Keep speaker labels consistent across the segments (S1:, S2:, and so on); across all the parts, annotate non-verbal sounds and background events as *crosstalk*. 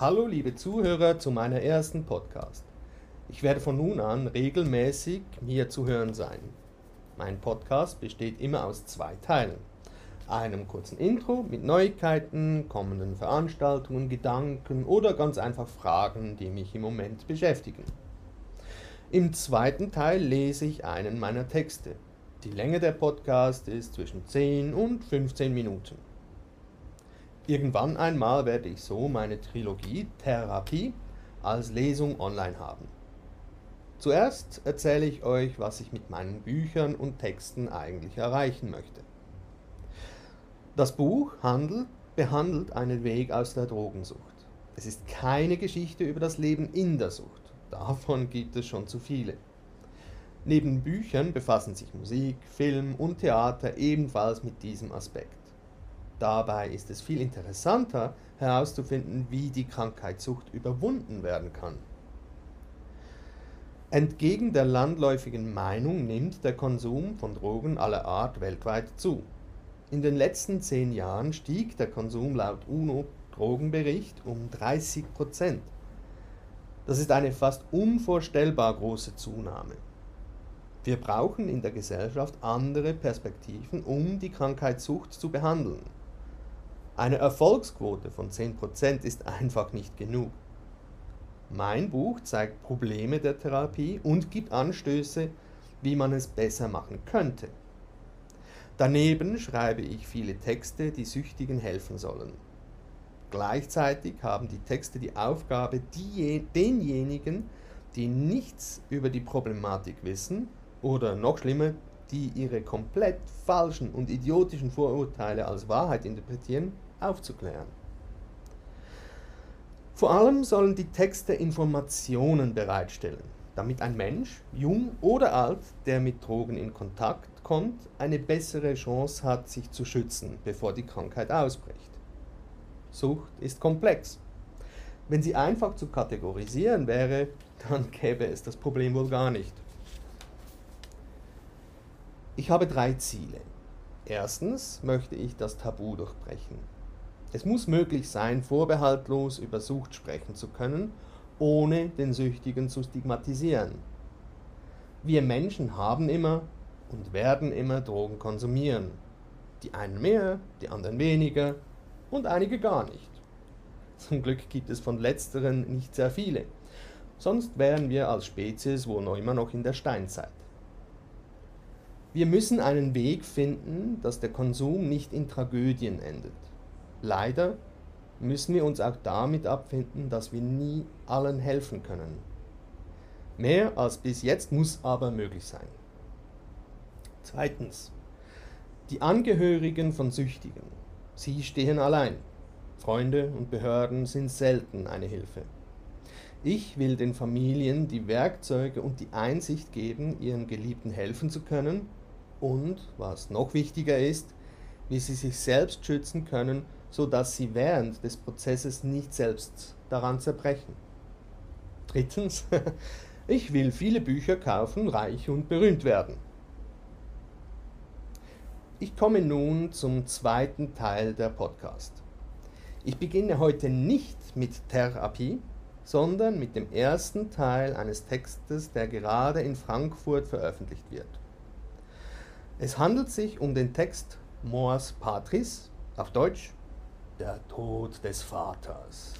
S1: Hallo liebe Zuhörer zu meiner ersten Podcast. Ich werde von nun an regelmäßig hier zu hören sein. Mein Podcast besteht immer aus zwei Teilen. Einem kurzen Intro mit Neuigkeiten, kommenden Veranstaltungen, Gedanken oder ganz einfach Fragen, die mich im Moment beschäftigen. Im zweiten Teil lese ich einen meiner Texte. Die Länge der Podcast ist zwischen 10 und 15 Minuten. Irgendwann einmal werde ich so meine Trilogie Therapie als Lesung online haben. Zuerst erzähle ich euch, was ich mit meinen Büchern und Texten eigentlich erreichen möchte. Das Buch handelt, behandelt einen Weg aus der Drogensucht. Es ist keine Geschichte über das Leben in der Sucht. Davon gibt es schon zu viele. Neben Büchern befassen sich Musik, Film und Theater ebenfalls mit diesem Aspekt. Dabei ist es viel interessanter herauszufinden, wie die Krankheitssucht überwunden werden kann. Entgegen der landläufigen Meinung nimmt der Konsum von Drogen aller Art weltweit zu. In den letzten zehn Jahren stieg der Konsum laut UNO-Drogenbericht um 30 Prozent. Das ist eine fast unvorstellbar große Zunahme. Wir brauchen in der Gesellschaft andere Perspektiven, um die Krankheitssucht zu behandeln. Eine Erfolgsquote von 10% ist einfach nicht genug. Mein Buch zeigt Probleme der Therapie und gibt Anstöße, wie man es besser machen könnte. Daneben schreibe ich viele Texte, die Süchtigen helfen sollen. Gleichzeitig haben die Texte die Aufgabe, die, denjenigen, die nichts über die Problematik wissen oder noch schlimmer, die ihre komplett falschen und idiotischen Vorurteile als Wahrheit interpretieren, aufzuklären. Vor allem sollen die Texte Informationen bereitstellen, damit ein Mensch, jung oder alt, der mit Drogen in Kontakt kommt, eine bessere Chance hat, sich zu schützen, bevor die Krankheit ausbricht. Sucht ist komplex. Wenn sie einfach zu kategorisieren wäre, dann gäbe es das Problem wohl gar nicht. Ich habe drei Ziele. Erstens möchte ich das Tabu durchbrechen. Es muss möglich sein, vorbehaltlos über Sucht sprechen zu können, ohne den Süchtigen zu stigmatisieren. Wir Menschen haben immer und werden immer Drogen konsumieren. Die einen mehr, die anderen weniger und einige gar nicht. Zum Glück gibt es von letzteren nicht sehr viele. Sonst wären wir als Spezies wohl noch immer noch in der Steinzeit. Wir müssen einen Weg finden, dass der Konsum nicht in Tragödien endet. Leider müssen wir uns auch damit abfinden, dass wir nie allen helfen können. Mehr als bis jetzt muss aber möglich sein. Zweitens. Die Angehörigen von Süchtigen. Sie stehen allein. Freunde und Behörden sind selten eine Hilfe. Ich will den Familien die Werkzeuge und die Einsicht geben, ihren Geliebten helfen zu können und, was noch wichtiger ist, wie sie sich selbst schützen können so dass sie während des Prozesses nicht selbst daran zerbrechen. Drittens, *laughs* ich will viele Bücher kaufen, reich und berühmt werden. Ich komme nun zum zweiten Teil der Podcast. Ich beginne heute nicht mit Therapie, sondern mit dem ersten Teil eines Textes, der gerade in Frankfurt veröffentlicht wird. Es handelt sich um den Text Mors Patris, auf Deutsch der Tod des Vaters.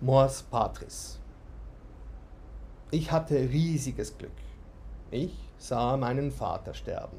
S1: Mors Patris. Ich hatte riesiges Glück. Ich sah meinen Vater sterben.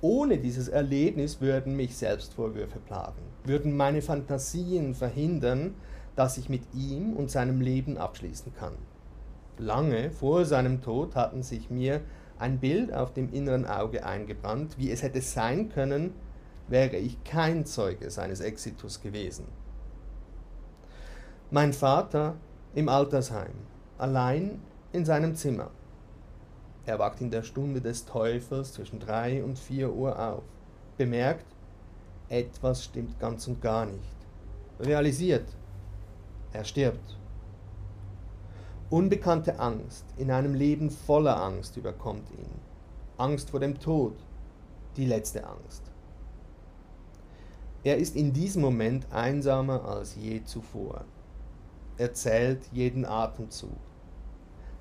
S1: Ohne dieses Erlebnis würden mich Selbstvorwürfe plagen, würden meine Fantasien verhindern, dass ich mit ihm und seinem Leben abschließen kann. Lange vor seinem Tod hatten sich mir ein Bild auf dem inneren Auge eingebrannt, wie es hätte sein können, wäre ich kein Zeuge seines Exitus gewesen. Mein Vater im Altersheim, allein in seinem Zimmer. Er wacht in der Stunde des Teufels zwischen drei und vier Uhr auf, bemerkt, etwas stimmt ganz und gar nicht, realisiert, er stirbt. Unbekannte Angst in einem Leben voller Angst überkommt ihn. Angst vor dem Tod, die letzte Angst. Er ist in diesem Moment einsamer als je zuvor. Er zählt jeden Atemzug.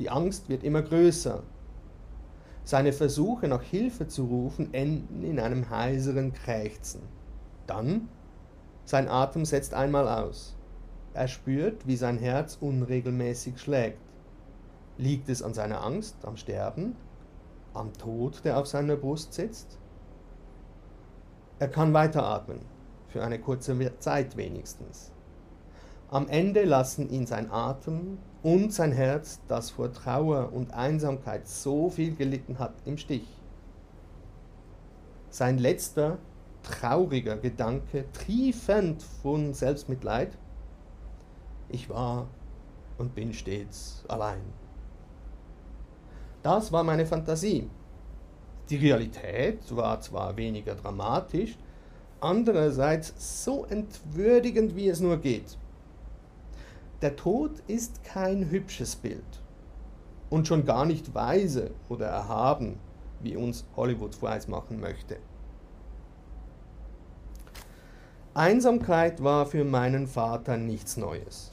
S1: Die Angst wird immer größer. Seine Versuche nach Hilfe zu rufen enden in einem heiseren Krächzen. Dann, sein Atem setzt einmal aus. Er spürt, wie sein Herz unregelmäßig schlägt. Liegt es an seiner Angst, am Sterben, am Tod, der auf seiner Brust sitzt? Er kann weiteratmen, für eine kurze Zeit wenigstens. Am Ende lassen ihn sein Atem und sein Herz, das vor Trauer und Einsamkeit so viel gelitten hat, im Stich. Sein letzter, trauriger Gedanke, triefend von Selbstmitleid, ich war und bin stets allein. Das war meine Fantasie. Die Realität war zwar weniger dramatisch, andererseits so entwürdigend, wie es nur geht. Der Tod ist kein hübsches Bild und schon gar nicht weise oder erhaben, wie uns Hollywood machen möchte. Einsamkeit war für meinen Vater nichts Neues.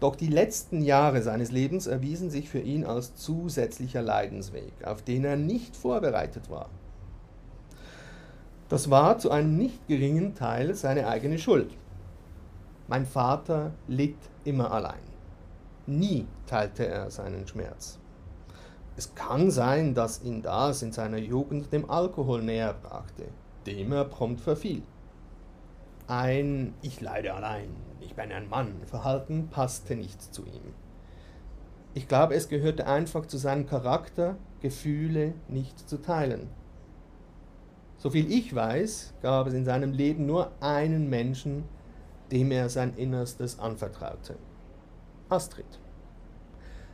S1: Doch die letzten Jahre seines Lebens erwiesen sich für ihn als zusätzlicher Leidensweg, auf den er nicht vorbereitet war. Das war zu einem nicht geringen Teil seine eigene Schuld. Mein Vater litt immer allein. Nie teilte er seinen Schmerz. Es kann sein, dass ihn das in seiner Jugend dem Alkohol näher brachte, dem er prompt verfiel. Ein Ich leide allein, ich bin ein Mann Verhalten passte nicht zu ihm. Ich glaube, es gehörte einfach zu seinem Charakter, Gefühle nicht zu teilen. Soviel ich weiß, gab es in seinem Leben nur einen Menschen, dem er sein Innerstes anvertraute. Astrid.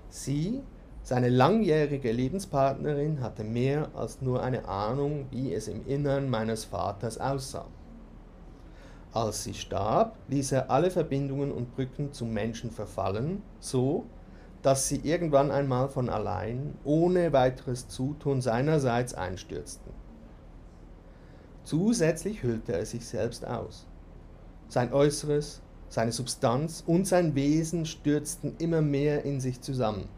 S1: Sie, seine langjährige Lebenspartnerin, hatte mehr als nur eine Ahnung, wie es im Innern meines Vaters aussah. Als sie starb, ließ er alle Verbindungen und Brücken zum Menschen verfallen, so dass sie irgendwann einmal von allein, ohne weiteres Zutun seinerseits einstürzten. Zusätzlich hüllte er sich selbst aus. Sein Äußeres, seine Substanz und sein Wesen stürzten immer mehr in sich zusammen.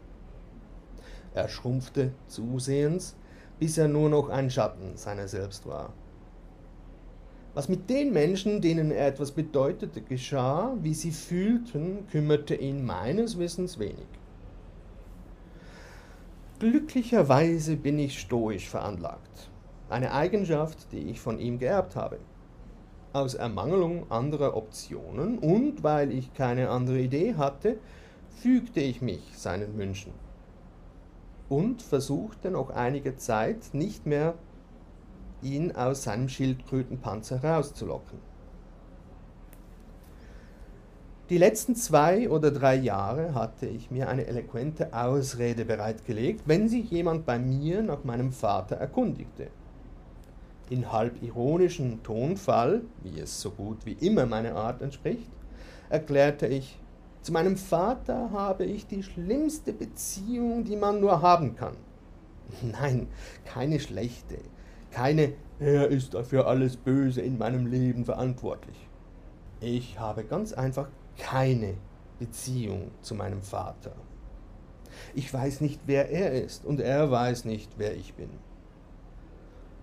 S1: Er schrumpfte zusehends, bis er nur noch ein Schatten seiner selbst war. Was mit den Menschen, denen er etwas bedeutete, geschah, wie sie fühlten, kümmerte ihn meines Wissens wenig. Glücklicherweise bin ich stoisch veranlagt, eine Eigenschaft, die ich von ihm geerbt habe. Aus Ermangelung anderer Optionen und weil ich keine andere Idee hatte, fügte ich mich seinen Wünschen und versuchte noch einige Zeit nicht mehr ihn aus seinem Schildkrötenpanzer rauszulocken. Die letzten zwei oder drei Jahre hatte ich mir eine eloquente Ausrede bereitgelegt, wenn sich jemand bei mir nach meinem Vater erkundigte. In halb ironischem Tonfall, wie es so gut wie immer meiner Art entspricht, erklärte ich, zu meinem Vater habe ich die schlimmste Beziehung, die man nur haben kann. *laughs* Nein, keine schlechte, keine Er ist für alles Böse in meinem Leben verantwortlich. Ich habe ganz einfach keine Beziehung zu meinem Vater. Ich weiß nicht, wer er ist und er weiß nicht, wer ich bin.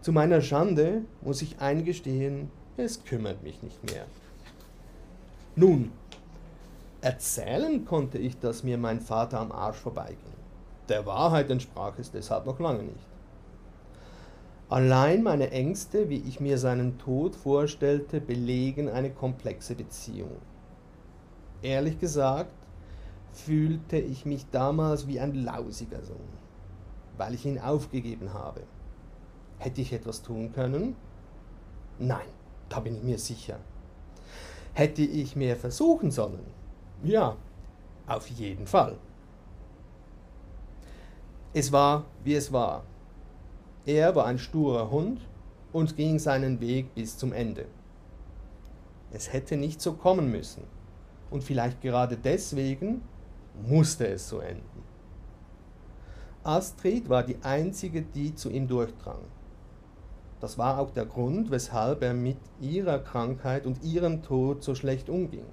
S1: Zu meiner Schande muss ich eingestehen, es kümmert mich nicht mehr. Nun, erzählen konnte ich, dass mir mein Vater am Arsch vorbeiging. Der Wahrheit entsprach es deshalb noch lange nicht. Allein meine Ängste, wie ich mir seinen Tod vorstellte, belegen eine komplexe Beziehung. Ehrlich gesagt, fühlte ich mich damals wie ein lausiger Sohn, weil ich ihn aufgegeben habe. Hätte ich etwas tun können? Nein, da bin ich mir sicher. Hätte ich mehr versuchen sollen? Ja, auf jeden Fall. Es war, wie es war. Er war ein sturer Hund und ging seinen Weg bis zum Ende. Es hätte nicht so kommen müssen. Und vielleicht gerade deswegen musste es so enden. Astrid war die einzige, die zu ihm durchdrang. Das war auch der Grund, weshalb er mit ihrer Krankheit und ihrem Tod so schlecht umging.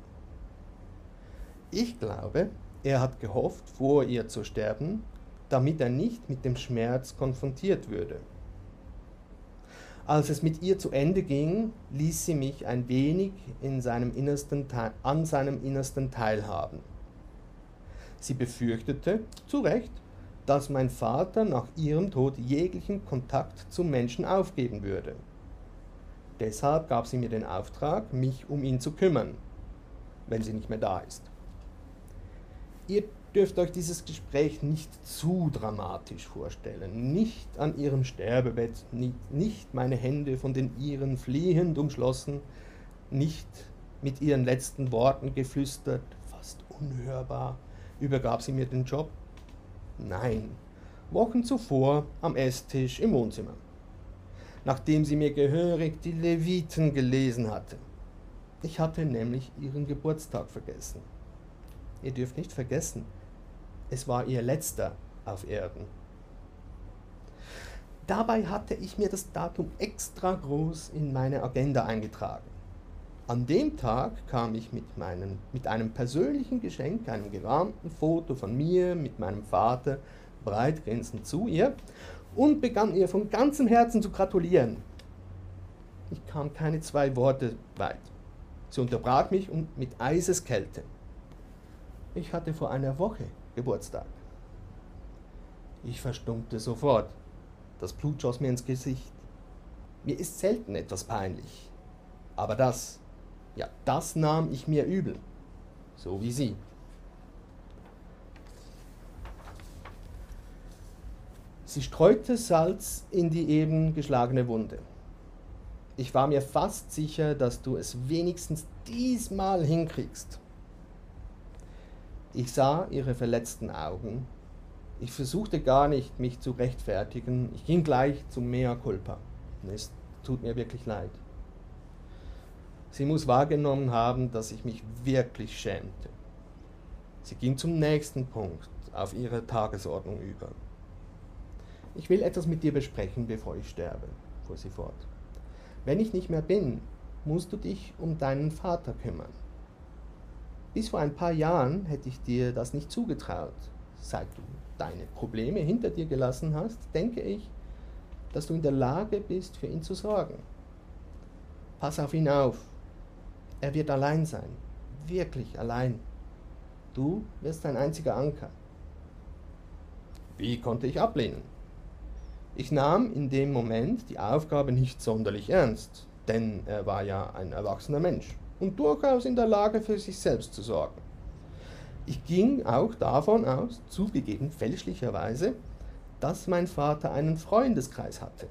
S1: Ich glaube, er hat gehofft, vor ihr zu sterben, damit er nicht mit dem Schmerz konfrontiert würde. Als es mit ihr zu Ende ging, ließ sie mich ein wenig in seinem innersten an seinem Innersten teilhaben. Sie befürchtete, zu Recht, dass mein Vater nach ihrem Tod jeglichen Kontakt zum Menschen aufgeben würde. Deshalb gab sie mir den Auftrag, mich um ihn zu kümmern, wenn sie nicht mehr da ist. Ihr dürft euch dieses Gespräch nicht zu dramatisch vorstellen. Nicht an ihrem Sterbebett, nicht meine Hände von den ihren fliehend umschlossen, nicht mit ihren letzten Worten geflüstert, fast unhörbar, übergab sie mir den Job. Nein, Wochen zuvor am Esstisch im Wohnzimmer, nachdem sie mir gehörig die Leviten gelesen hatte. Ich hatte nämlich ihren Geburtstag vergessen. Ihr dürft nicht vergessen, es war ihr letzter auf Erden. Dabei hatte ich mir das Datum extra groß in meine Agenda eingetragen. An dem Tag kam ich mit, meinem, mit einem persönlichen Geschenk, einem gerahmten Foto von mir mit meinem Vater, breit grinsend zu ihr und begann ihr von ganzem Herzen zu gratulieren. Ich kam keine zwei Worte weit. Sie unterbrach mich und mit Eiseskälte. Ich hatte vor einer Woche Geburtstag. Ich verstummte sofort. Das Blut schoss mir ins Gesicht. Mir ist selten etwas peinlich. Aber das, ja, das nahm ich mir übel. So wie Sie. Sie streute Salz in die eben geschlagene Wunde. Ich war mir fast sicher, dass du es wenigstens diesmal hinkriegst. Ich sah ihre verletzten Augen. Ich versuchte gar nicht, mich zu rechtfertigen. Ich ging gleich zum Mea culpa. Es tut mir wirklich leid. Sie muss wahrgenommen haben, dass ich mich wirklich schämte. Sie ging zum nächsten Punkt auf ihre Tagesordnung über. Ich will etwas mit dir besprechen, bevor ich sterbe, fuhr sie fort. Wenn ich nicht mehr bin, musst du dich um deinen Vater kümmern. Bis vor ein paar Jahren hätte ich dir das nicht zugetraut. Seit du deine Probleme hinter dir gelassen hast, denke ich, dass du in der Lage bist, für ihn zu sorgen. Pass auf ihn auf. Er wird allein sein. Wirklich allein. Du wirst sein einziger Anker. Wie konnte ich ablehnen? Ich nahm in dem Moment die Aufgabe nicht sonderlich ernst, denn er war ja ein erwachsener Mensch und durchaus in der Lage für sich selbst zu sorgen. Ich ging auch davon aus, zugegeben fälschlicherweise, dass mein Vater einen Freundeskreis hatte.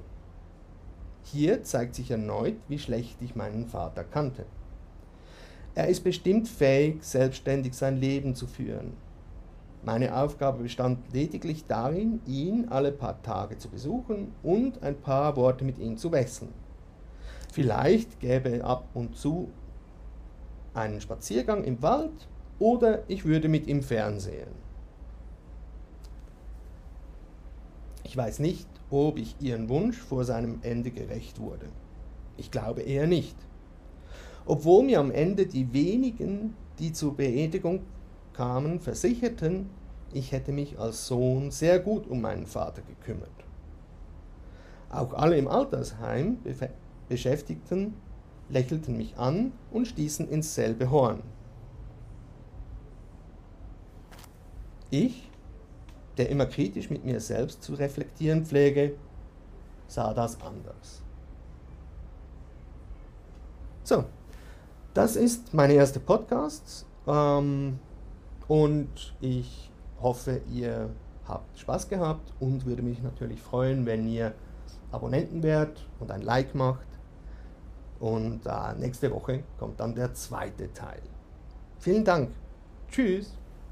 S1: Hier zeigt sich erneut, wie schlecht ich meinen Vater kannte. Er ist bestimmt fähig, selbstständig sein Leben zu führen. Meine Aufgabe bestand lediglich darin, ihn alle paar Tage zu besuchen und ein paar Worte mit ihm zu wechseln. Vielleicht gäbe ab und zu einen Spaziergang im Wald oder ich würde mit ihm fernsehen. Ich weiß nicht, ob ich ihren Wunsch vor seinem Ende gerecht wurde. Ich glaube eher nicht. Obwohl mir am Ende die wenigen, die zur Beerdigung kamen, versicherten, ich hätte mich als Sohn sehr gut um meinen Vater gekümmert. Auch alle im Altersheim beschäftigten lächelten mich an und stießen ins selbe Horn. Ich, der immer kritisch mit mir selbst zu reflektieren pflege, sah das anders. So, das ist mein erster Podcast ähm, und ich hoffe, ihr habt Spaß gehabt und würde mich natürlich freuen, wenn ihr Abonnenten werdet und ein Like macht und äh, nächste Woche kommt dann der zweite Teil. Vielen Dank. Tschüss.